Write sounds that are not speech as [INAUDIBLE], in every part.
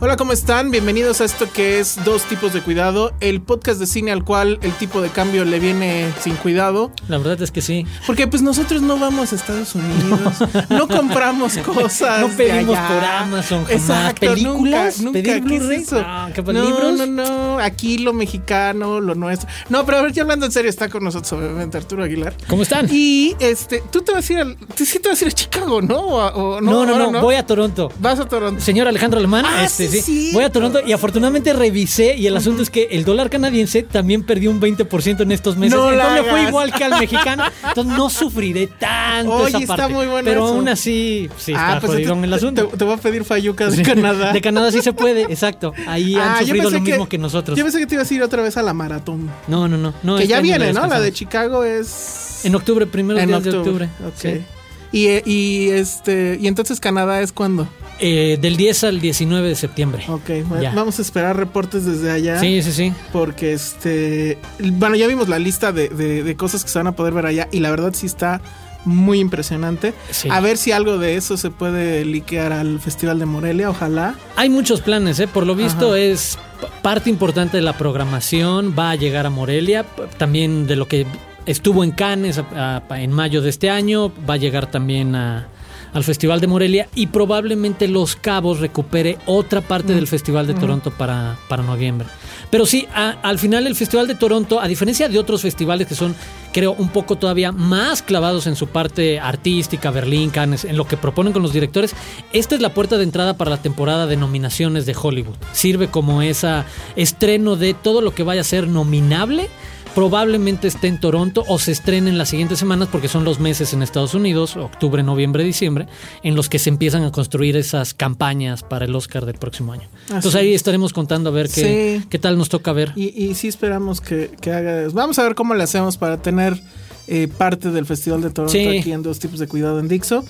Hola, ¿cómo están? Bienvenidos a esto que es Dos tipos de cuidado, el podcast de cine al cual el tipo de cambio le viene sin cuidado. La verdad es que sí. Porque pues nosotros no vamos a Estados Unidos, [LAUGHS] no, compramos cosas. No pedimos por Amazon, jamás. Exacto, ¿Películas? Nunca, ¿Pedir nunca. ¿Qué es eso? Ah, ¿qué, no, libros? no, no. Aquí lo mexicano, lo nuestro. No, pero a ver, ya hablando en serio, está con nosotros obviamente Arturo Aguilar. ¿Cómo están? Y este, tú te vas a ir al. Sí, te vas a ir a Chicago, ¿no? O- o- no, no, ahora no, voy a Toronto. Vas a Toronto. Señor Alejandro Alemán, Ah, este, sí, sí, sí. voy a Toronto y afortunadamente revisé y el asunto es que el dólar canadiense también perdió un 20% en estos meses. No en la cambio fue igual que al mexicano, entonces no sufriré tanto Oye, esa está muy bueno Pero eso. aún así, sí, está pues jodidón entonces el asunto. Te, te voy a pedir fayucas de Canadá. De Canadá sí se puede, exacto. Ahí Ah, han sufrido lo mismo que, nosotros. Yo pensé que te ibas a ir otra vez a la maratón. No, no, no. no que este ya viene, ¿no? La de. Chicago es. En octubre, días de octubre. Ok. sí. Y, eh, y este. Y entonces Canadá es cuando. Eh, del 10 al 19 de septiembre. Ok, Ya. vamos a esperar reportes desde allá. Sí, sí, sí. Porque este. Bueno, ya vimos la lista de, de- de cosas que se van a poder ver allá. Y la verdad sí está muy impresionante. Sí. A ver si algo de eso se puede liquear al Festival de Morelia, ojalá. Hay muchos planes, ¿eh? Por lo visto Ajá. es parte importante de la programación. Va a llegar a Morelia. También de lo que estuvo en Cannes a- a- en mayo de este año. Va a llegar también a- al Festival de Morelia. Y probablemente Los Cabos recupere otra parte del Festival de Toronto para, para noviembre. Pero sí, a- al final el Festival de Toronto, a diferencia de otros festivales que son, creo, un poco todavía más clavados en su parte artística, Berlín, Cannes, en lo que proponen con los directores, esta es la puerta de entrada para la temporada de nominaciones de Hollywood. Sirve como esa estreno de todo lo que vaya a ser nominable. Probablemente esté en Toronto o se estrene en las siguientes semanas porque son los meses en Estados Unidos, octubre, noviembre, diciembre, en los que se empiezan a construir esas campañas para el Oscar del próximo año. Entonces ahí estaremos contando a ver qué, Sí. qué tal nos toca ver. Y, y sí esperamos que, que haga. Vamos a ver cómo le hacemos para tener eh, parte del Festival de Toronto Sí. aquí en Dos Tipos de Cuidado en Dixo.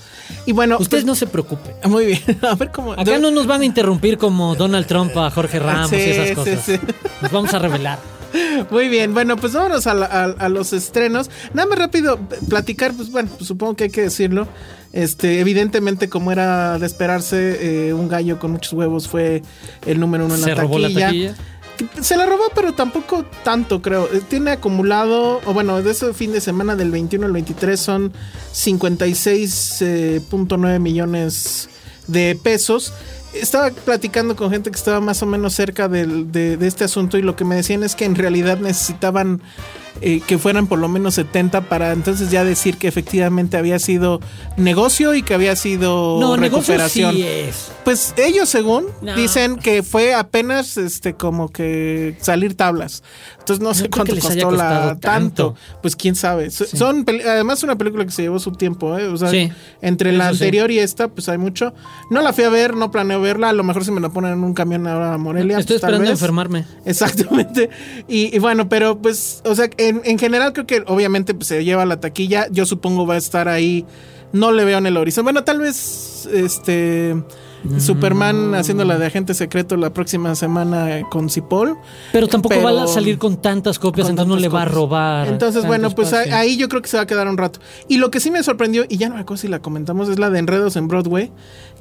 Y bueno, Ustedes pues, no se preocupen. muy bien. [LAUGHS] A ver cómo. Acá no nos van a interrumpir como Donald Trump a Jorge Ramos Sí, y esas cosas. sí. Nos vamos a revelar. Muy bien, bueno, pues vámonos a, la- a- a los estrenos. Nada más rápido, platicar, pues bueno, pues supongo que hay que decirlo. Este, evidentemente, como era de esperarse, eh, un gallo con muchos huevos fue el número uno en Se la robó la taquilla. Se la robó, pero tampoco tanto, creo. Eh, Tiene acumulado, o bueno, de ese fin de semana del 21 al 23 son 56.9 millones de pesos. Estaba platicando con gente que estaba más o menos cerca del- de, de este asunto y lo que me decían es que en realidad necesitaban eh, que fueran por lo menos 70 para entonces ya decir que efectivamente había sido negocio y que había sido No, negocio recuperación. sí es. Pues ellos según No. dicen que fue apenas este como que salir tablas. Entonces no sé cuánto costó la tanto. tanto. Pues quién sabe. So- Son además una película que se llevó su tiempo, ¿eh? O sea, Sí. entre la sí. anterior y esta pues hay mucho. No la fui a ver, no planeo verla, a lo mejor si me la ponen en un camión ahora a Morelia. Estoy pues, tal esperando vez. enfermarme. Exactamente. Y, y bueno, pero pues, o sea, en, en general creo que obviamente pues, se lleva la taquilla. Yo supongo va a estar ahí no le veo en el horizonte. Bueno, tal vez este Superman haciendo la de agente secreto la próxima semana con Cipoll. Pero tampoco Pero- va a salir con tantas copias, con entonces no le va a robar. Entonces, bueno, pues espacio. ahí yo creo que se va a quedar un rato. Y lo que sí me sorprendió, y ya no me acuerdo si la comentamos, es la de Enredos en Broadway,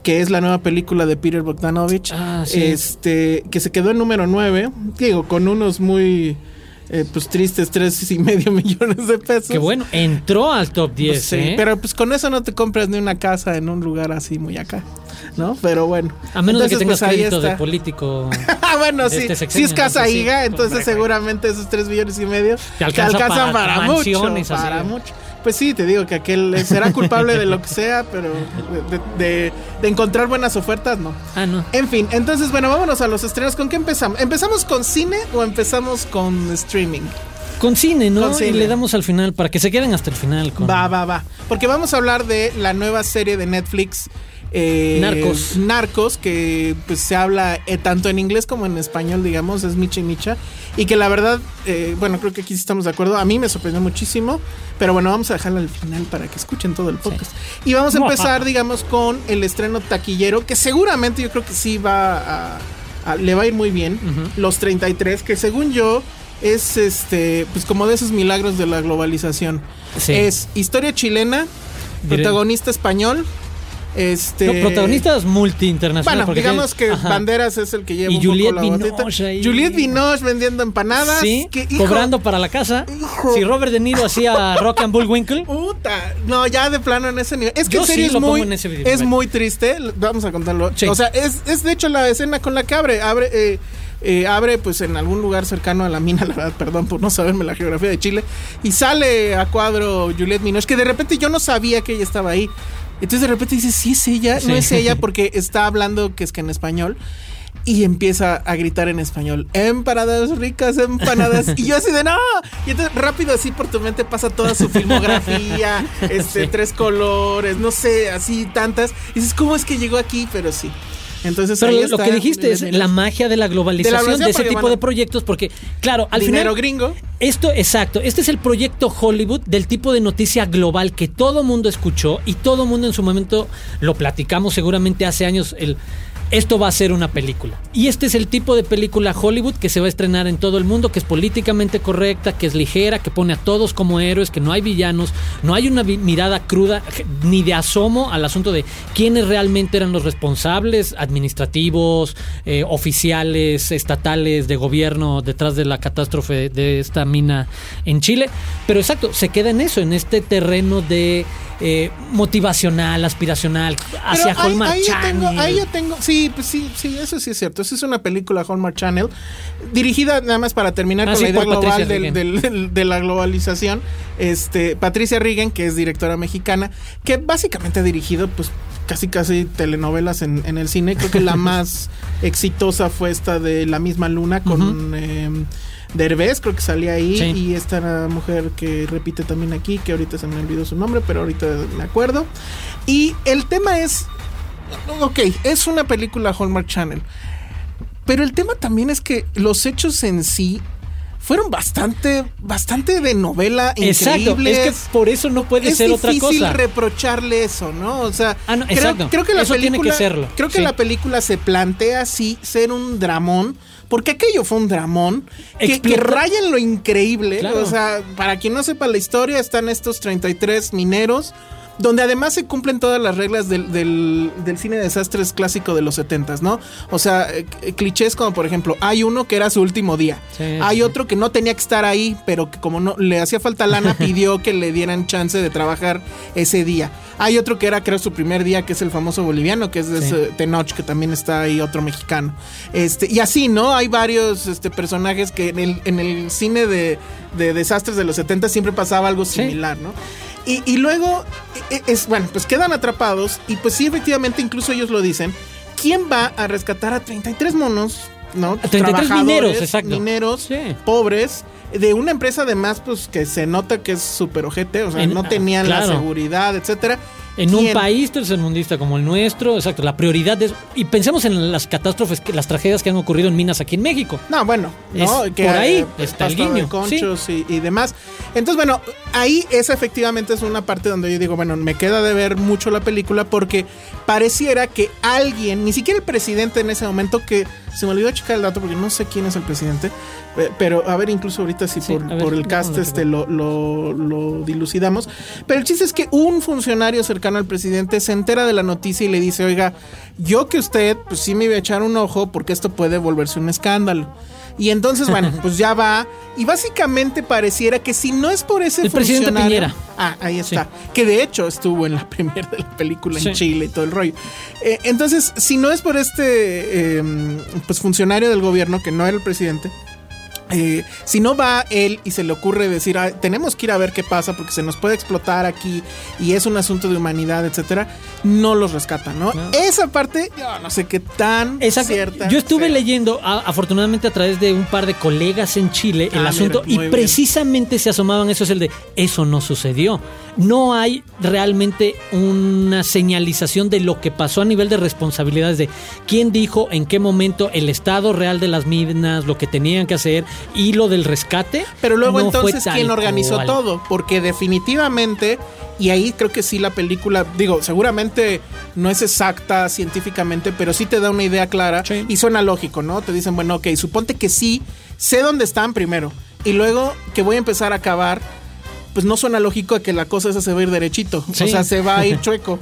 que es la nueva película de Peter Bogdanovich. Ah, sí. Este, que se quedó en número 9, digo, con unos muy eh, pues tristes tres y [LAUGHS] medio millones de pesos. Que bueno, entró al top 10, Pues sí, ¿eh? pero pues con eso no te compras ni una casa en un lugar así muy acá, ¿no? Pero bueno. a menos de que Entonces, tengas pues, crédito de político. [LAUGHS] Ah, bueno, sí. este si es casa entonces sí, higa, entonces hombre, seguramente esos tres millones y medio Te alcanza alcanzan para para, mucho. así. Para mucho. Pues sí, te digo que aquel será culpable de lo que sea, pero de, de- de- encontrar buenas ofertas, no. Ah, no. En fin, entonces, bueno, vámonos a los estrenos. ¿Con qué empezamos? ¿Empezamos con cine o empezamos con streaming? Con cine, ¿no? Con cine. Y le damos al final para que se queden hasta el final. Con... Va, va, va. Porque vamos a hablar de la nueva serie de Netflix. Eh, Narcos. Narcos, que pues se habla eh, tanto en inglés como en español, digamos, es Micha y Micha. Y que la verdad, eh, bueno, creo que aquí sí estamos de acuerdo. A mí me sorprendió muchísimo. Pero bueno, vamos a dejarla al final para que escuchen todo el podcast. Y vamos a empezar, digamos, con el estreno taquillero, que seguramente yo creo que sí va a. a- le va a ir muy bien. Los 33, que según yo. Es este, pues como de esos milagros de la globalización. Sí. Es historia chilena, protagonista español. Este. No, protagonistas multi-internacionales. Bueno, digamos que ajá. Banderas es el que lleva Y un poco Juliette la Binoche ahí. Juliette Binoche vendiendo empanadas. Sí, que, hijo, cobrando para la casa. Hijo. Si Robert De Niro hacía Rock and Bullwinkle. Puta, no, ya de plano en ese nivel. Es que Yo en serio sí es muy, en ese video, es bueno. muy triste. Vamos a contarlo. Sí. O sea, es, es de hecho la escena con la que abre. Abre, eh, eh, abre pues en algún lugar cercano a la mina, la verdad, perdón por no saberme la geografía de Chile. Y sale a cuadro Juliette Binoche, que de repente yo no sabía que ella estaba ahí. Entonces de repente dices, sí es ella, no es ella [LAUGHS] porque está hablando que es que en español. Y empieza a gritar en español, empanadas ricas, empanadas. [LAUGHS] y yo así de no. Y entonces rápido así por tu mente pasa toda su filmografía, [LAUGHS] este, Sí. tres colores, no sé, así tantas. Y dices, ¿cómo es que llegó aquí? Pero sí. Entonces Pero lo está, que dijiste es la magia de la globalización de, globalización, ese tipo bueno, de proyectos, porque, claro, al dinero final. gringo. Esto, exacto, este es el proyecto Hollywood del tipo de noticia global que todo mundo escuchó y todo mundo en su momento lo platicamos seguramente hace años. El, esto va a ser una película. Y este es el tipo de película Hollywood que se va a estrenar en todo el mundo, que es políticamente correcta, que es ligera, que pone a todos como héroes, que no hay villanos, no hay una mirada cruda ni de asomo al asunto de quiénes realmente eran los responsables administrativos, eh, oficiales, estatales, de gobierno detrás de la catástrofe de esta mina en Chile. Pero exacto, se queda en eso, en este terreno de eh, motivacional, aspiracional, hacia Pero ahí- Hallmark ahí, yo tengo, Channel. ahí yo tengo, sí, pues sí, sí, eso sí es cierto. Esa es una película Hallmark Channel dirigida nada más para terminar Ah, con sí, la idea global del- Regan. del- del- de la globalización. Este, Patricia Regan, que es directora mexicana, que básicamente ha dirigido, pues casi casi telenovelas en, en el cine. Creo que la [LAUGHS] más exitosa fue esta de La misma luna con eh, Derbez, creo que salía ahí. Sí. Y esta mujer que repite también aquí, que ahorita se me olvidó su nombre, pero ahorita me acuerdo. Y el tema es, ok, es una película Hallmark Channel. Pero el tema también es que los hechos en sí fueron bastante, bastante de novela Exacto, increíbles. es que por eso no puede es ser otra difícil cosa. reprocharle eso, ¿no? O sea, Ah, no, creo, exacto. creo que la Eso tiene película, que serlo, creo que sí. la película se plantea así ser un dramón, porque aquello fue un dramón que, que raya en lo increíble. Claro. O sea, para quien no sepa la historia, están estos 33 mineros. Donde además se cumplen todas las reglas del, del- del cine de desastres clásico de los 70 ¿no? O sea, eh, clichés como por ejemplo, hay uno que era su último día. Sí, hay sí. otro que no tenía que estar ahí, pero que como no le hacía falta lana, [LAUGHS] pidió que le dieran chance de trabajar ese día. Hay otro que era, creo, su primer día, que es el famoso boliviano, que es de Sí. Tenoch, que también está ahí otro mexicano. Este, y así, ¿no? Hay varios este, personajes que en el, en el cine de, de desastres de los 70 siempre pasaba algo similar, ¿no? Y, y luego, e- e- es, bueno, pues quedan atrapados y pues sí, efectivamente, incluso ellos lo dicen. ¿Quién va a rescatar a 33 monos? ¿No? A 33 Trabajadores, mineros, exacto. Mineros, Sí. pobres, de una empresa además, pues que se nota que es súper ojete, o sea, En- no ah, tenían claro. la seguridad, etcétera. En un país tercermundista como el nuestro, exacto, la prioridad es... Y pensemos en las catástrofes, que- las tragedias que han ocurrido en minas aquí en México. No, bueno, ¿no? Es por ahí eh, está el de guiño, conchos y, y demás. Entonces, bueno, ahí esa efectivamente es una parte donde yo digo, bueno, me queda de ver mucho la película porque pareciera que alguien, ni siquiera el presidente en ese momento, que se me olvidó checar el dato porque no sé quién es el presidente, eh, pero a ver, incluso ahorita si Sí, por, a ver, por el cast este lo, lo, lo dilucidamos. Pero el chiste es que un funcionario cercano al presidente se entera de la noticia y le dice, oiga, yo que usted, pues sí me iba a echar un ojo porque esto puede volverse un escándalo. Y entonces, bueno, [LAUGHS] pues ya va. Y básicamente pareciera que si no es por ese El presidente funcionario- Piñera. Ah, ahí está. Que de hecho estuvo en la [LAUGHS] premier de la película en Sí. Chile y todo el rollo. Eh, entonces, si no es por este eh, pues funcionario del gobierno, que no era el presidente, eh, si no va él y se le ocurre decir, "Ah, tenemos que ir a ver qué pasa porque se nos puede explotar aquí y es un asunto de humanidad, etcétera, no los rescatan, ¿no? No. Esa parte, yo no sé qué tan Exacto. cierta. Yo estuve sea. leyendo, a- afortunadamente a través de un par de colegas en Chile, el Ah, asunto mira, y bien. precisamente se asomaban eso es el de eso no sucedió. No hay realmente una señalización de lo que pasó a nivel de responsabilidades de quién dijo en qué momento el estado real de las minas, lo que tenían que hacer y lo del rescate. Pero luego no entonces, ¿quién organizó cual. todo? Porque definitivamente, y ahí creo que sí la película, digo, seguramente no es exacta científicamente, pero sí te da una idea clara Sí. y suena lógico, ¿no? Te dicen, bueno, ok, suponte que sí, sé dónde están primero, y luego que voy a empezar a acabar, pues no suena lógico que la cosa esa se va a ir derechito, Sí. o sea, se va a ir [LAUGHS] chueco.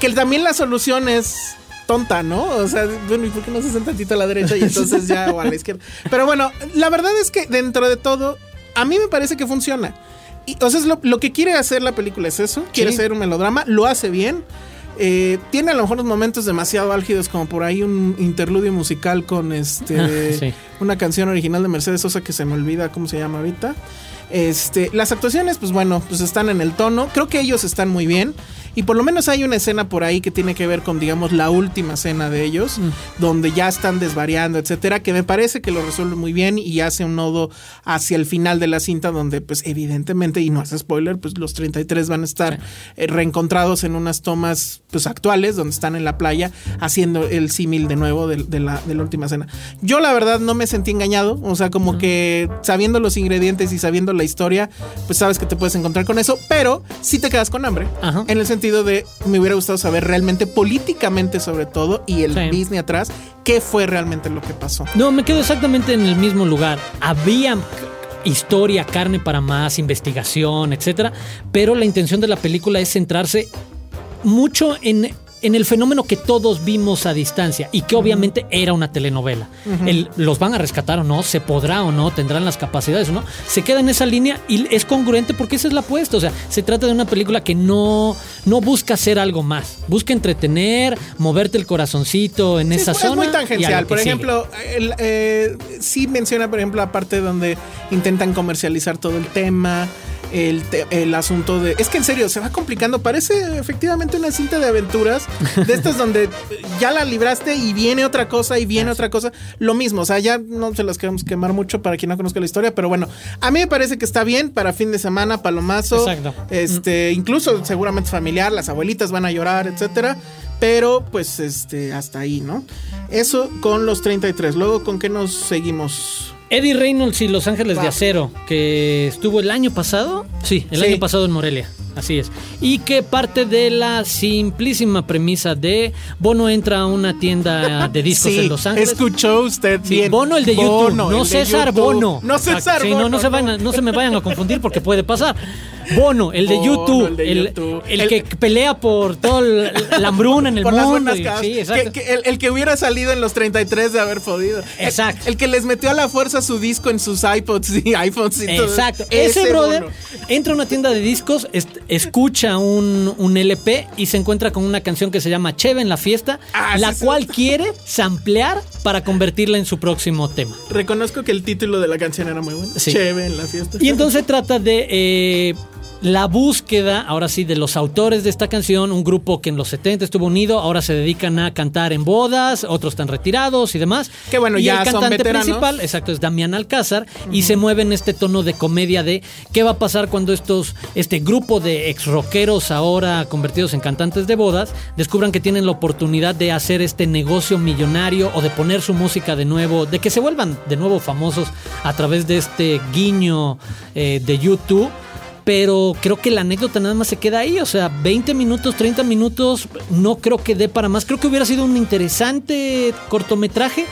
Que también la solución es tonta, ¿no? O sea, bueno, ¿y por qué no se hacen tantito a la derecha y entonces ya o a la izquierda? Pero bueno, la verdad es que dentro de todo, a mí me parece que funciona. Y, o sea, es lo, lo que quiere hacer la película es eso, quiere Sí. ser un melodrama, lo hace bien. Eh, tiene a lo mejor unos momentos demasiado álgidos, como por ahí un interludio musical con este [LAUGHS] sí. una canción original de Mercedes Sosa que se me olvida cómo se llama ahorita. Este, las actuaciones, pues bueno, pues están en el tono. Creo que ellos están muy bien. Y por lo menos hay una escena por ahí que tiene que ver con, digamos, la última escena de ellos, donde ya están desvariando, etcétera, que me parece que lo resuelve muy bien y hace un nodo hacia el final de la cinta, donde, pues, evidentemente, y no hace spoiler, pues los 33 van a estar eh, reencontrados en unas tomas, pues, actuales, donde están en la playa, haciendo el símil de nuevo de, de la, de la última escena. Yo, la verdad, no me sentí engañado, o sea, como que sabiendo los ingredientes y sabiendo la historia, pues sabes que te puedes encontrar con eso, pero sí te quedas con hambre. Ajá. En el sentido de, me hubiera gustado saber realmente, políticamente sobre todo, y el Sí. Disney atrás, qué fue realmente lo que pasó. No, me quedo exactamente en el mismo lugar. Había historia, carne para más, investigación, etcétera, pero la intención de la película es centrarse mucho en, en el fenómeno que todos vimos a distancia y que obviamente era una telenovela. El, ¿Los van a rescatar o no? ¿Se podrá o no? ¿Tendrán las capacidades o no? Se queda en esa línea y es congruente porque esa es la apuesta. O sea, se trata de una película que no, no busca hacer algo más. Busca entretener, moverte el corazoncito en Sí, esa es, zona. es muy tangencial. Por ejemplo, el, eh, sí menciona, por ejemplo, la parte donde intentan comercializar todo el tema. El, el asunto de. Es que en serio, se va complicando. Parece efectivamente una cinta de aventuras. De estas [LAUGHS] donde ya la libraste y viene otra cosa y viene otra cosa. Lo mismo. O sea, ya no se las queremos quemar mucho para quien no conozca la historia. Pero bueno, a mí me parece que está bien para fin de semana, palomazo. Exacto. Este, incluso seguramente familiar, las abuelitas van a llorar, etcétera. Pero pues este, hasta ahí, ¿no? Eso con los 33. Luego, ¿con qué nos seguimos? Eddie Reynolds y Los Ángeles de. Acero, que estuvo el año pasado. Sí, el Sí. año pasado en Morelia. Así es. Y que parte de la simplísima premisa de Bono entra a una tienda de discos [LAUGHS] Sí, en Los Ángeles. escuchó usted Sí, bien. Bono el de YouTube, Bono, no César YouTube. Bono. No César Sí, Bono. no, no se, vayan a- no se me vayan a confundir porque puede pasar. Bono, el de Bono, YouTube, el de el, YouTube. el El- que pelea por toda el- la hambruna en el Por las mundo. buenas y- casas. sí, exacto. Que- que el, el que hubiera salido en los 33 de haber podido. Exacto. El, que les metió a la fuerza su disco en sus iPods y [LAUGHS] iPhones y todo. Exacto. Ese, brother Bono. entra a una tienda de discos, escucha un, un LP y se encuentra con una canción que se llama Cheve en la fiesta, Ah, la sí, sí. cual quiere samplear para convertirla en su próximo tema. Reconozco que el título de la canción era muy bueno. Sí. Chévere en la fiesta. Y entonces trata de eh, la búsqueda, ahora sí, de los autores de esta canción, un grupo que en los 70 estuvo unido, ahora se dedican a cantar en bodas, otros están retirados y demás. Que bueno, y ya el son cantante veteranos. principal, exacto, es Damián Alcázar, y se mueve en este tono de comedia de qué va a pasar cuando estos, este grupo de ex rockeros ahora convertidos en cantantes de bodas, descubran que tienen la oportunidad de hacer este negocio millonario o de poner su música de nuevo, de que se vuelvan de nuevo famosos a través de este guiño eh, de YouTube. Pero creo que la anécdota nada más se queda ahí. O sea, 20 minutos, 30 minutos, no creo que dé para más. Creo que hubiera sido un interesante cortometraje.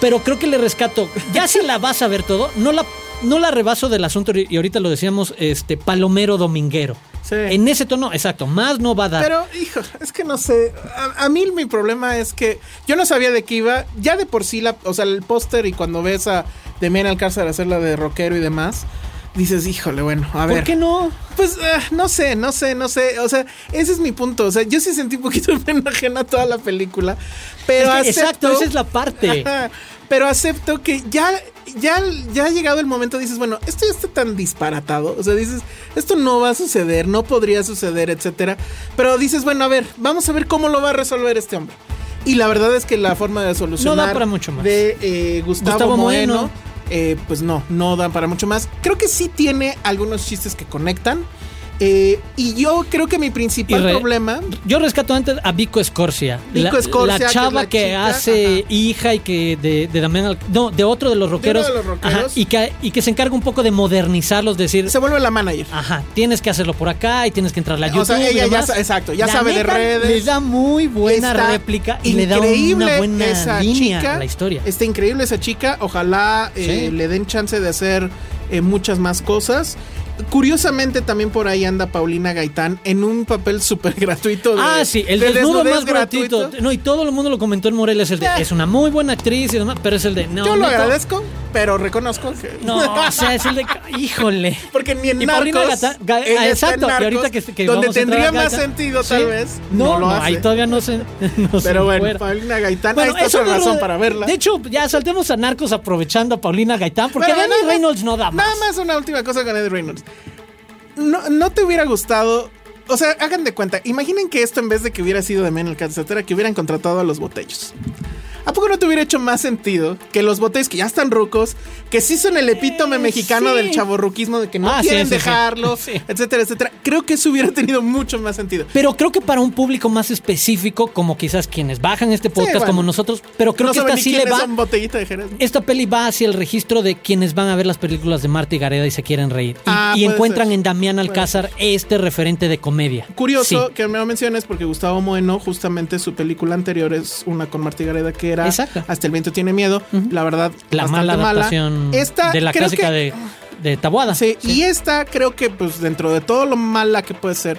Pero creo que le rescato. Ya si la vas a ver todo, no la, no la rebaso del asunto. Y ahorita lo decíamos, este, palomero dominguero. Sí. En ese tono, exacto, más no va a dar. Pero, hijo, es que no sé. A, a mí mi problema es que yo no sabía de qué iba. Ya de por sí, la, o sea, el póster y cuando ves a Demian Alcázar hacer la de rockero y demás, dices, híjole, bueno, a ver. ¿Por qué no? Pues ah, no sé, no sé, no sé. O sea, ese es mi punto. O sea, yo sí sentí un poquito [LAUGHS] de pena ajena toda la película. Pero Es que, exacto, acepto- esa es la parte. [LAUGHS] Ajá, pero acepto que ya, ya, ya ha llegado el momento, dices, bueno, esto ya está tan disparatado. O sea, dices, esto no va a suceder, no podría suceder, etcétera. Pero dices, bueno, a ver, vamos a ver cómo lo va a resolver este hombre. Y la verdad es que la forma de solucionar No da para mucho más. de eh, Gustavo, Gustavo Moeno. Eh, pues no, no dan para mucho más. Creo que sí tiene algunos chistes que conectan. Eh, y yo creo que mi principal re- problema Yo rescato antes a Vico Escorcia. Vico la, la que chava la que, hace ajá. hija y que de, de Damián No, de otro de los rockeros. de los rockeros. ajá, y, que, y que se encarga un poco de modernizarlos, decir. se vuelve la manager. Ajá, tienes que hacerlo por acá y tienes que entrarle a O YouTube. sea, y ella ya exacto, ya La sabe de redes. Le da muy buena Está réplica y le da una buena esa línea chica, a la historia. Está increíble esa chica. Ojalá eh, Sí. le den chance de hacer eh, muchas más cosas. Curiosamente también por ahí anda Paulina Gaitán en un papel súper gratuito. de- Ah, sí, el de desnudo más gratuito. No, y todo el mundo lo comentó en Morelia. Es el de, Eh. es una muy buena actriz y demás, pero es el de. No, Yo lo agradezco, pero reconozco que... [LAUGHS] No, o sea, es el de. Híjole. Porque ni en Y Narcos, Paulina Ga- ah, exacto, Narcos, ahorita que- que donde vamos tendría a más sentido Sí. tal vez, No, no, lo no, hace. ahí todavía no se. no se Pero bueno. Paulina Gaitán, Bueno, ahí está otra razón para verla. De hecho, ya saltemos a Narcos aprovechando a Paulina Gaitán, porque Bueno, Reynolds no da más. Nada más una última cosa con Eddie Reynolds. No, no te hubiera gustado. O sea, hagan de cuenta. Imaginen que esto en vez de que hubiera sido de Men el etcétera, que hubieran contratado a los botellos. ¿A poco no te hubiera hecho más sentido que los botellos que ya están rucos, que sí son el epítome Eh, mexicano sí. del chavorruquismo, de que no Ah, quieren sí, sí. dejarlo, [LAUGHS] Sí. etcétera, etcétera? Creo que eso hubiera tenido mucho más sentido. Pero creo que para un público más específico, como quizás quienes bajan este podcast bueno. como nosotros, pero creo no que esta sí le va. son botellita de Jerez. Esta peli va hacia el registro de quienes van a ver las películas de Marta y Gareda y se quieren reír. Y, Ah, y encuentran ser. en Damián Alcázar este referente de comedia. Curioso Sí. que me lo menciones porque Gustavo Moeno, justamente su película anterior es una con Martí Gareda que era Exacto. Hasta el viento tiene miedo. La verdad, La mala adaptación Esta, de la creo clásica que- de, de Tabuada. Sí, y esta creo que, pues, dentro de todo lo mala que puede ser,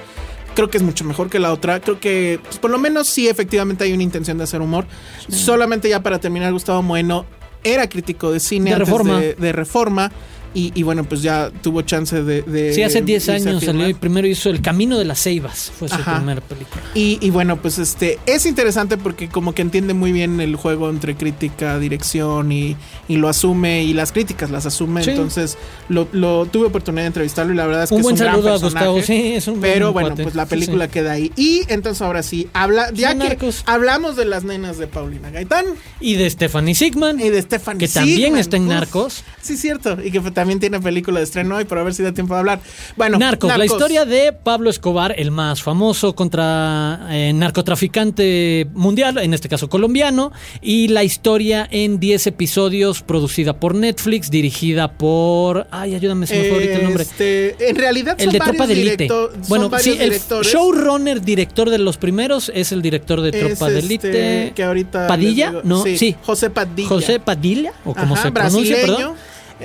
creo que es mucho mejor que la otra. Creo que, pues, por lo menos sí, efectivamente hay una intención de hacer humor. Solamente ya para terminar, Gustavo Moeno era crítico de cine De antes Reforma. de, de Reforma. Y, y bueno, pues ya tuvo chance de. de Sí, hace 10 irse a años salió y primero hizo El Camino de las Ceibas. Fue su Ajá. primera película. Y, y bueno, pues este es interesante porque como que entiende muy bien el juego entre crítica, dirección y, y lo asume y las críticas las asume. Sí. Entonces lo, lo- tuve oportunidad de entrevistarlo y la verdad es que buen es un gran saludo a personaje. Gustavo. Sí, es un buen Pero bueno, cuate. pues la película sí. queda ahí. Y entonces ahora sí, habla, ya que hablamos de las nenas de Paulina Gaitán Y de Stephanie Sigman. y de Stephanie Que también está en Uf, Narcos. Sí, cierto. Y que también tiene película de estreno hoy, pero a ver si da tiempo de hablar. Bueno, Narcos, la historia de Pablo Escobar, el más famoso contra eh, narcotraficante mundial, en este caso colombiano, y la historia en 10 episodios producida por Netflix, dirigida por... Ay, ayúdame, se me fue ahorita el nombre. Este, en realidad El son de Tropa de Elite. Bueno, sí, el showrunner, director de los primeros, es el director de Tropa de este, Elite. que ahorita ¿Padilla? digo- No, sí. José Padilla. José Padilla, o como Ajá, se pronuncia, brasileño. perdón.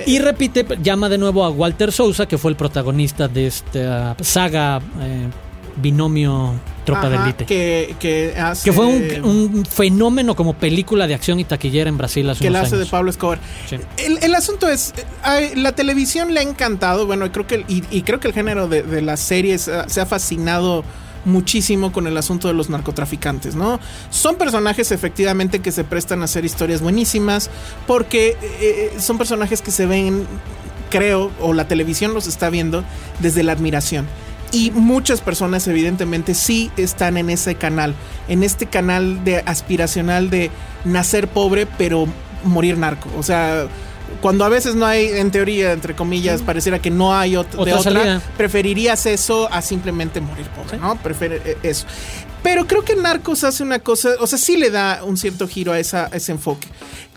Y repite, llama de nuevo a Walter Sousa, que fue el protagonista de esta saga eh, binomio Tropa Ajá, de Elite. Que, Que, fue un, un fenómeno como película de acción y taquillera en Brasil hace que la hace de. Pablo Escobar. Sí. El, el asunto es, eh, la televisión le ha encantado, bueno, creo que y, y creo que el género de, de las series ah, se ha fascinado muchísimo con el asunto de los narcotraficantes, ¿no? Son personajes efectivamente que se prestan a hacer historias buenísimas porque eh, son personajes que se ven, creo, o la televisión los está viendo desde la admiración. Y muchas personas evidentemente sí están en ese canal, en este canal de aspiracional de nacer pobre pero morir narco. O sea, cuando a veces no hay, en teoría, entre comillas, pareciera que no hay ot- de Otra otra, salida. preferirías eso a simplemente morir pobre, ¿no? Prefiere eh, eso. Pero creo que Narcos hace una cosa, o sea, sí le da un cierto giro a, esa, a ese enfoque.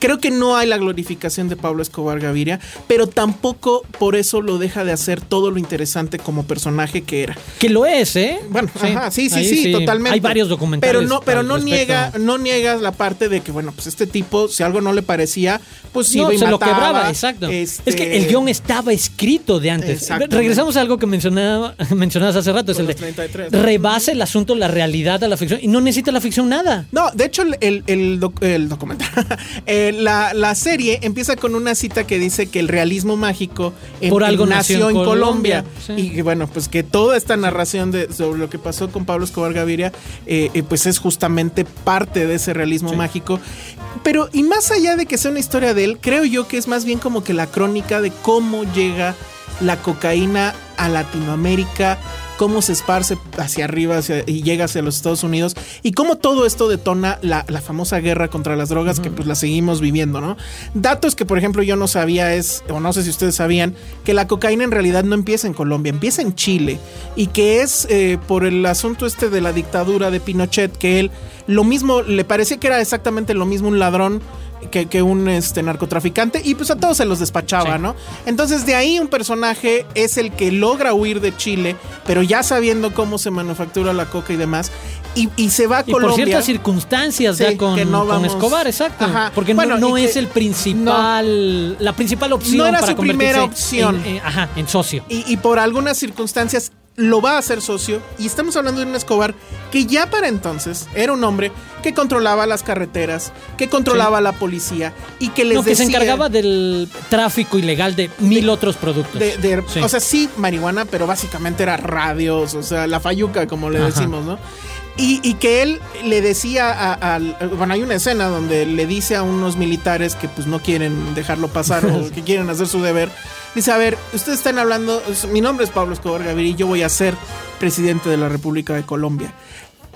Creo que no hay la glorificación de Pablo Escobar Gaviria, pero tampoco por eso lo deja de hacer todo lo interesante como personaje que era. Que lo es, ¿eh? Bueno, ajá, sí, sí, sí, totalmente. Hay varios documentales. Pero no, pero no respecto. niega, no niegas la parte de que, bueno, pues este tipo, si algo no le parecía, pues No, iba y se lo quebraba, exacto. este, Es que el guion estaba escrito de antes. Regresamos a algo que mencionaba, [LAUGHS] mencionabas hace rato, es el de 33. rebasa el asunto, la realidad a la ficción y no necesita la ficción nada. No, de hecho, el, el, el doc- el documental, [LAUGHS] eh, la, la serie empieza con una cita que dice que el realismo mágico Por algo nació, nació en Colombia. Colombia, sí. Y que, bueno, pues que toda esta narración de, sobre lo que pasó con Pablo Escobar Gaviria, eh, eh, pues es justamente parte de ese realismo mágico. Pero, y más allá de que sea una historia de él, creo yo que es más bien como que la crónica de cómo llega la cocaína a Latinoamérica, cómo se esparce hacia arriba hacia- y llega hacia los Estados Unidos y cómo todo esto detona la, la famosa guerra contra las drogas que pues la seguimos viviendo, ¿no? Datos que por ejemplo yo no sabía es, o no sé si ustedes sabían, que la cocaína en realidad no empieza en Colombia, empieza en Chile y que es eh, por el asunto este de la dictadura de Pinochet, que él lo mismo, le parecía que era exactamente lo mismo un ladrón que, que un este, narcotraficante y pues a todos se los despachaba, Sí. ¿no? Entonces de ahí un personaje es el que logra huir de Chile, pero ya sabiendo cómo se manufactura la coca y demás, y, y se va a Y por Colombia. ciertas circunstancias Sí, ya con, Escobar, exacto. Ajá. Porque Bueno, no, es el principal, la principal opción No era para su primera opción. En, en- ajá, en socio. y, y por algunas circunstancias lo va a hacer socio y estamos hablando de un Escobar que ya para entonces era un hombre que controlaba las carreteras, que controlaba la policía y que les No, que se decía- encargaba del tráfico ilegal de mil otros productos. de, de- Sí. O sea, sí, marihuana, pero básicamente era radios, o sea, la fayuca, como le Ajá. decimos, ¿no? Y, y que él le decía a- al. Bueno, hay una escena donde le dice a unos militares que pues no quieren dejarlo pasar [LAUGHS] o que quieren hacer su deber. Dice, a ver, ustedes están hablando, mi nombre es Pablo Escobar Gaviria y yo voy a ser presidente de la República de Colombia.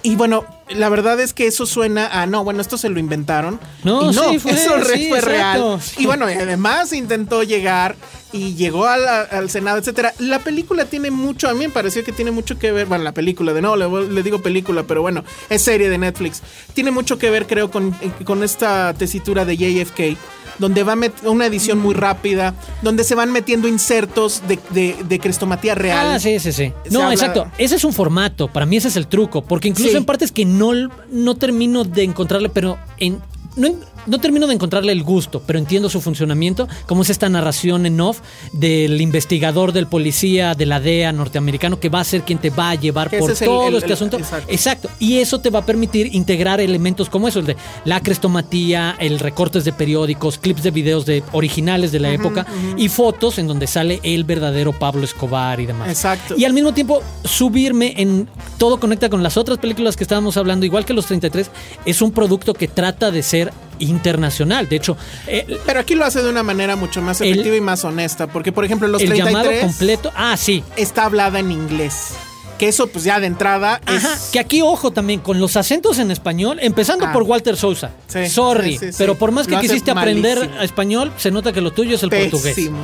Y bueno, la verdad es que eso suena a, no, bueno, esto se lo inventaron. No, y no, sí, fue, eso sí, fue real. Y bueno, además intentó llegar y llegó al, al Senado, etcétera. La película tiene mucho, a mí me pareció que tiene mucho que ver, bueno, la película de no, le, le digo película, pero bueno, es serie de Netflix. Tiene mucho que ver, creo, con, con esta tesitura de JFK. Donde va una edición muy rápida, donde se van metiendo insertos de, de, de crestomatía real. Ah, sí, sí, sí. Se No, habla- exacto. Ese es un formato. Para mí ese es el truco. Porque incluso Sí. en partes que no, no termino de encontrarle, pero en. No, no termino de encontrarle el gusto, pero entiendo su funcionamiento, como es esta narración en off del investigador, del policía, de la DEA norteamericano, que va a ser quien te va a llevar por es todo el- este el- asunto. exacto. Exacto. Y eso te va a permitir integrar elementos como eso, el de la crestomatía, el recortes de periódicos, clips de videos de originales de la época y fotos en donde sale el verdadero Pablo Escobar y demás. Exacto. Y al mismo tiempo subirme en todo conecta con las otras películas que estábamos hablando, igual que los 33, es un producto que trata de ser internacional. De hecho, eh, Pero aquí lo hace de una manera mucho más El- efectiva y más honesta, porque por ejemplo los el llamado 33 completo, ah, sí. está hablada en inglés. Que eso pues ya de entrada Ajá, es que aquí ojo también con los acentos en español, empezando Ah. por Walter Sousa. Sí, Sorry, sí, sí, sí. pero por más que quisiste aprender español, se nota que lo tuyo es el portugués. pésimo.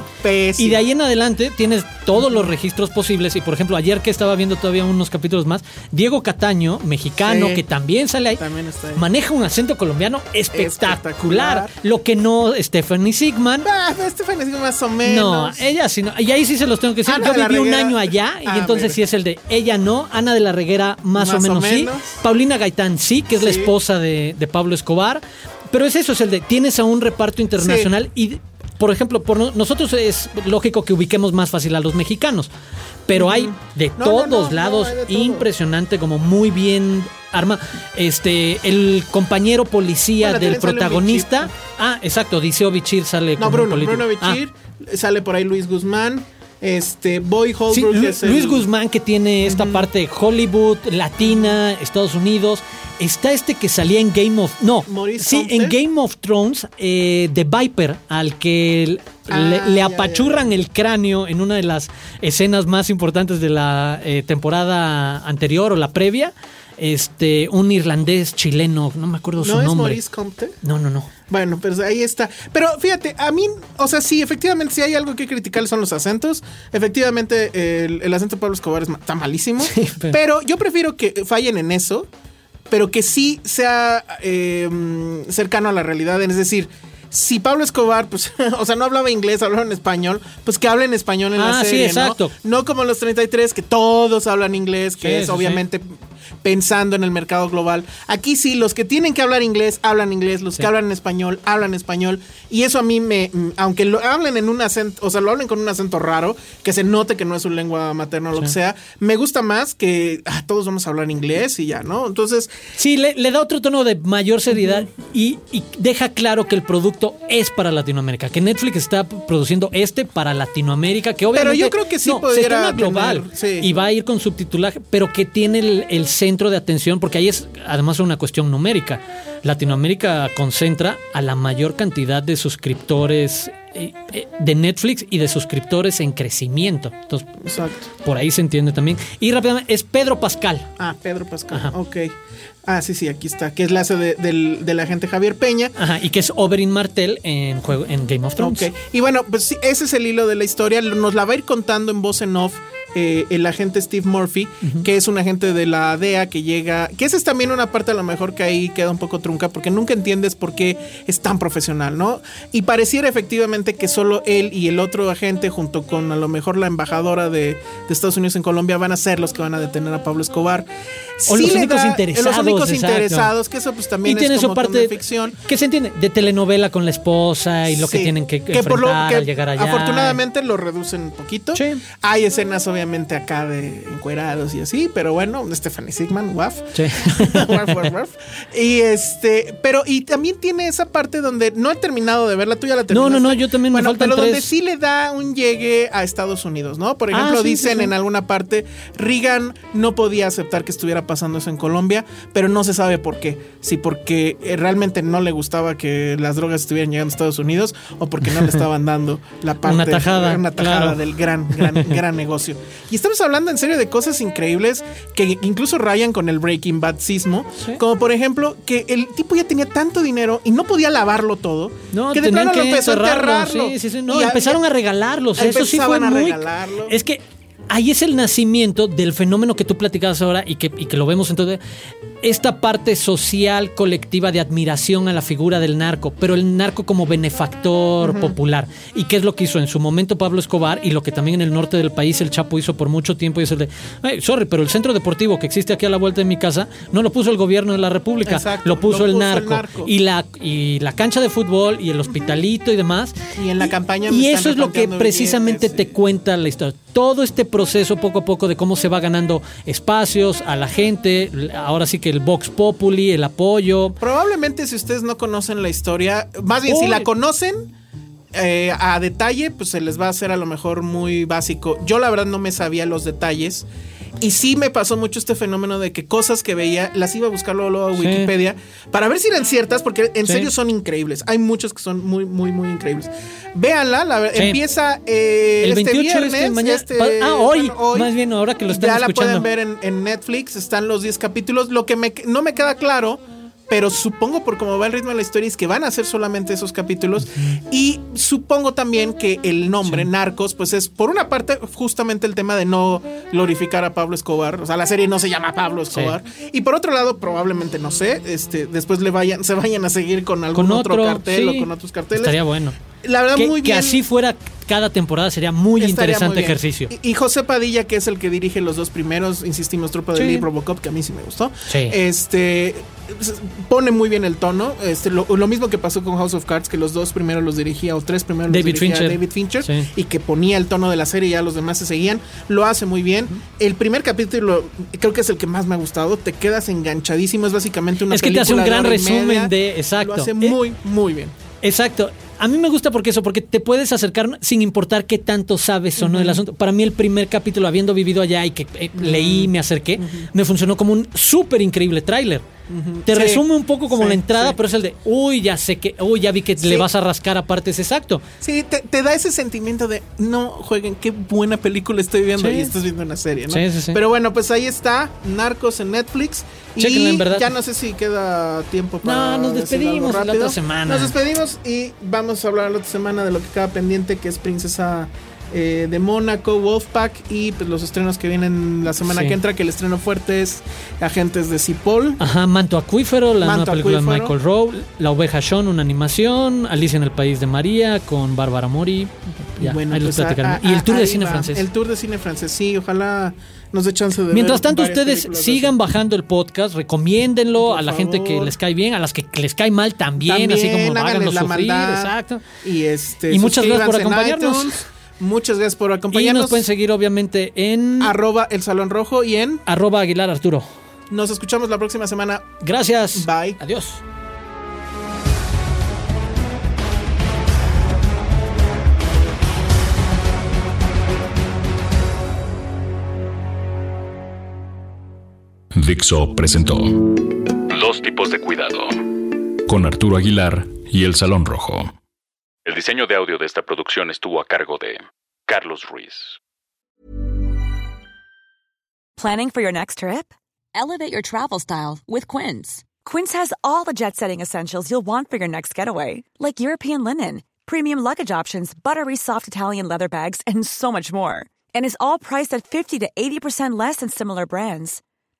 Y de ahí en adelante tienes todos los registros posibles. Y por ejemplo, ayer que estaba viendo todavía unos capítulos más, Diego Cataño, mexicano, que también sale ahí, También está ahí. maneja un acento colombiano espectacular. Espectacular. Lo que no Stephanie Sigman. Ah, Stephanie Sigman más o menos. No, ella sí no. Y ahí sí se los tengo que decir. Ana Yo viví un año allá y Ah, entonces mira. sí es el de ella no. Ana de la Reguera más, o menos, sí. Paulina Gaitán sí, que es la esposa de, de Pablo Escobar. Pero es eso, es el de tienes a un reparto internacional y, por ejemplo, por no- nosotros es lógico que ubiquemos más fácil a los mexicanos. Pero hay de No, todos no, no, lados, hay de todo. impresionante, como muy bien arma. Este, el compañero policía Bueno, del protagonista. Ah, exacto, Diceo Bichir sale No, como un Bruno. Bruno Ah, Bichir, sale por ahí Luis Guzmán. Este, Boy Sí, Holbrook Lu- es el- Luis Guzmán que tiene esta parte de Hollywood, Latina, Estados Unidos. Está este que salía en Game of... No, Maurice sí, en Game of Thrones, eh, de Viper, al que Ah, le, ya, apachurran el cráneo en una de las escenas más importantes de la eh, temporada anterior o la previa. Este, un irlandés chileno, no me acuerdo su ¿No es nombre. Maurice Compte? No, no, no. Bueno, pues ahí está. Pero fíjate, a mí, o sea, sí, efectivamente, si hay algo que criticar son los acentos. Efectivamente, el, el acento de Pablo Escobar está malísimo. [LAUGHS] Sí, pero- pero... yo prefiero que fallen en eso, pero que sí sea eh, mm, cercano a la realidad. Es decir, si Pablo Escobar, pues, [LAUGHS] o sea, no hablaba inglés, hablaba en español, pues que hable en español en la Ah, sí, serie, exacto. ¿no? No como los 33, que todos hablan inglés, que Sí, es sí, obviamente pensando en el mercado global. Aquí sí, los que tienen que hablar inglés, hablan inglés, los que hablan español, hablan español. Y eso a mí me, mm, aunque lo hablen en un acento, o sea, lo hablen con un acento raro, que se note que no es su lengua materna o lo que sea, me gusta más que ah, todos vamos a hablar inglés y ya, ¿no? Entonces, Sí, le, le da otro tono de mayor seriedad y, y deja claro que el producto es para Latinoamérica, que Netflix está produciendo este para Latinoamérica, que obviamente yo creo que sí no, se global tener- sí. y va a ir con subtitulaje, pero que tiene el, el centro de atención, porque ahí es además una cuestión numérica. Latinoamérica concentra a la mayor cantidad de suscriptores eh, eh, de Netflix y de suscriptores en crecimiento. Entonces, exacto. por ahí se entiende también. Y rápidamente, es Pedro Pascal. Ah, Pedro Pascal. Ajá. Ok. Ah, sí, sí, aquí está. Que es la de- del, del agente Javier Peña. Ajá, y que es Oberyn Martell en, juego, en Game of Thrones. Ok. Y bueno, pues sí, ese es el hilo de la historia. Nos la va a ir contando en voz en off. Eh, el agente Steve Murphy, que es un agente de la DEA que llega, que esa es también una parte a lo mejor que ahí queda un poco trunca, porque nunca entiendes por qué es tan profesional, ¿no? Y pareciera efectivamente que solo él y el otro agente, junto con a lo mejor la embajadora de, de Estados Unidos en Colombia, van a ser los que van a detener a Pablo Escobar. O los únicos da- interesados, Los únicos exacto. interesados, que eso pues también y tiene es su como ton parte de ficción. que se entiende de telenovela con la esposa y lo que tienen que, Que por lo enfrentar que al llegar allá. Afortunadamente lo reducen un poquito. Sí. Hay escenas obviamente acá de encuerados y así, pero bueno, Stephanie Sigman, waf. Sí. Waf, waf, waf. Y este, pero y también tiene esa parte donde no he terminado de verla, tú ya la No, terminaste. no, no, yo también me bueno, faltan pero donde sí le da un llegue a Estados Unidos, ¿no? Por Ah, ejemplo, sí, dicen sí, en alguna parte, Reagan no podía aceptar que estuviera pasando eso en Colombia, pero no se sabe por qué. Si porque eh, realmente no le gustaba que las drogas estuvieran llegando a Estados Unidos o porque no le [LAUGHS] estaban dando la parte Una tajada, una tajada claro. del gran, gran, gran [LAUGHS] negocio. Y estamos hablando en serio de cosas increíbles que incluso rayan con el Breaking Bad sismo. Sí. Como por ejemplo, que el tipo ya tenía tanto dinero y no podía lavarlo todo. No, que de tenían plano lo que empezó a enterrarlo. enterrarlo. Sí, sí, sí. No, Y empezaron a, a regalarlos. Eso sí fue Empezaban a muy. regalarlo. Es que ahí es el nacimiento del fenómeno que tú platicabas ahora y que, y que lo vemos entonces. Esta parte social, colectiva de admiración a la figura del narco, pero el narco como benefactor popular. ¿Y qué es lo que hizo en su momento Pablo Escobar y lo que también en el norte del país el Chapo hizo por mucho tiempo? Y es el de, "Ay, sorry, pero el centro deportivo que existe aquí a la vuelta de mi casa no lo puso el gobierno de la República, Exacto, lo puso, lo el, puso el narco. Y, la, y la cancha de fútbol y el hospitalito y demás. Y en la campaña Y eso es lo que precisamente billetes, te sí. cuenta la historia. Todo este proceso poco a poco de cómo se va ganando espacios a la gente, ahora sí que el Vox Populi, el apoyo. Probablemente si ustedes no conocen la historia, más bien si la conocen eh, a detalle, pues se les va a hacer a lo mejor muy básico. Yo la verdad no me sabía los detalles. Y sí me pasó mucho este fenómeno de que cosas que veía las iba a buscar luego, luego a Sí. Wikipedia para ver si eran ciertas, porque en Sí. serio son increíbles. Hay muchos que son muy, muy, muy increíbles. Véanla, la, Sí. empieza eh, El este 28 viernes. este mañana. este- ah, hoy, bueno, más bien ahora que lo están ya la escuchando. pueden ver en, en Netflix, están los 10 capítulos. Lo que me, no me queda claro, pero supongo por cómo va el ritmo de la historia es que van a ser solamente esos capítulos. Y supongo también que el nombre, Narcos, pues es por una parte justamente el tema de no glorificar a Pablo Escobar. O sea, la serie no se llama Pablo Escobar. Y por otro lado, probablemente, no sé, este, después le vayan, se vayan a seguir con algún Con otro, otro, cartel sí. o con otros carteles. Estaría bueno. La verdad, Que, muy que bien. así fuera cada temporada sería muy Estaría interesante muy ejercicio. Y, y José Padilla, que es el que dirige los dos primeros, insistimos, Tropa de Sí. Y Robocop, que a mí sí me gustó. Sí. Este pone muy bien el tono. Este, lo, lo mismo que pasó con House of Cards, que los dos primeros los dirigía, o tres primeros David los dirigía Fincher. David Fincher, Sí. y que ponía el tono de la serie y ya los demás se seguían. Lo hace muy bien. El primer capítulo creo que es el que más me ha gustado. Te quedas enganchadísimo. Es básicamente una Es que te hace un gran resumen media. de- exacto. Lo hace muy, muy bien. Exacto. A mí me gusta porque eso, porque te puedes acercar sin importar qué tanto sabes o no del asunto. Para mí el primer capítulo, habiendo vivido allá y que eh, leí, me acerqué, me funcionó como un súper increíble tráiler. Te Sí. resume un poco como Sí, la entrada, sí. pero es el de, uy, ya sé que, uy, ya vi que le vas a rascar a partes exacto. Sí, te, te da ese sentimiento de no jueguen, qué buena película estoy viendo y estás viendo una serie, ¿no? Sí, sí, sí. Pero bueno, pues ahí está, Narcos en Netflix. Chéquenla, y en verdad. ya no sé si queda tiempo para. No, nos despedimos la otra semana. Nos despedimos y vamos a hablar la otra semana de lo que queda pendiente, que es Princesa eh, de Mónaco, Wolfpack y pues, los estrenos que vienen la semana Sí. que entra, que el estreno fuerte es Agentes de Cipoll. Ajá, Manto Acuífero, la Manto nueva película Acuífero. de Michael Rowe, La Oveja Sean, una animación, Alicia en el País de María con Bárbara Mori. Ya, ahí les pues, a- platicaremos. a- y el tour de ahí cine va. francés. El tour de cine francés, sí, ojalá nos dé chance de Mientras ver tanto, ustedes sigan bajando el podcast, recomiéndenlo Por a la gente que les cae bien, a las que les cae mal también, así como háganos la sufrir. maldad. Exacto. Y, este, Y muchas gracias por acompañarnos. iTunes. Muchas gracias por Y acompañarnos. nos pueden seguir, obviamente, en Arroba el Salón Rojo y en. arroba Aguilar Arturo. Nos escuchamos la próxima semana. Gracias. Bye. Adiós. Dixo presentó Dos tipos de cuidado con Arturo Aguilar y El Salón Rojo. El diseño de audio de esta producción estuvo a cargo de Carlos Ruiz. Planning for your next trip? Elevate your travel style with Quince. Quince has all the jet setting essentials you'll want for your next getaway, like European linen, premium luggage options, buttery soft Italian leather bags, and so much more. And is all priced at 50 to 80% less than similar brands.